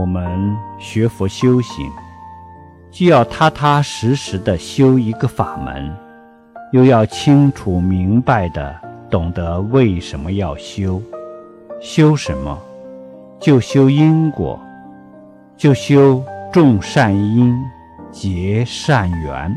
我们学佛修行，既要踏踏实实的修一个法门，又要清楚明白的懂得为什么要修。修什么？就修因果，就修种善因，结善缘。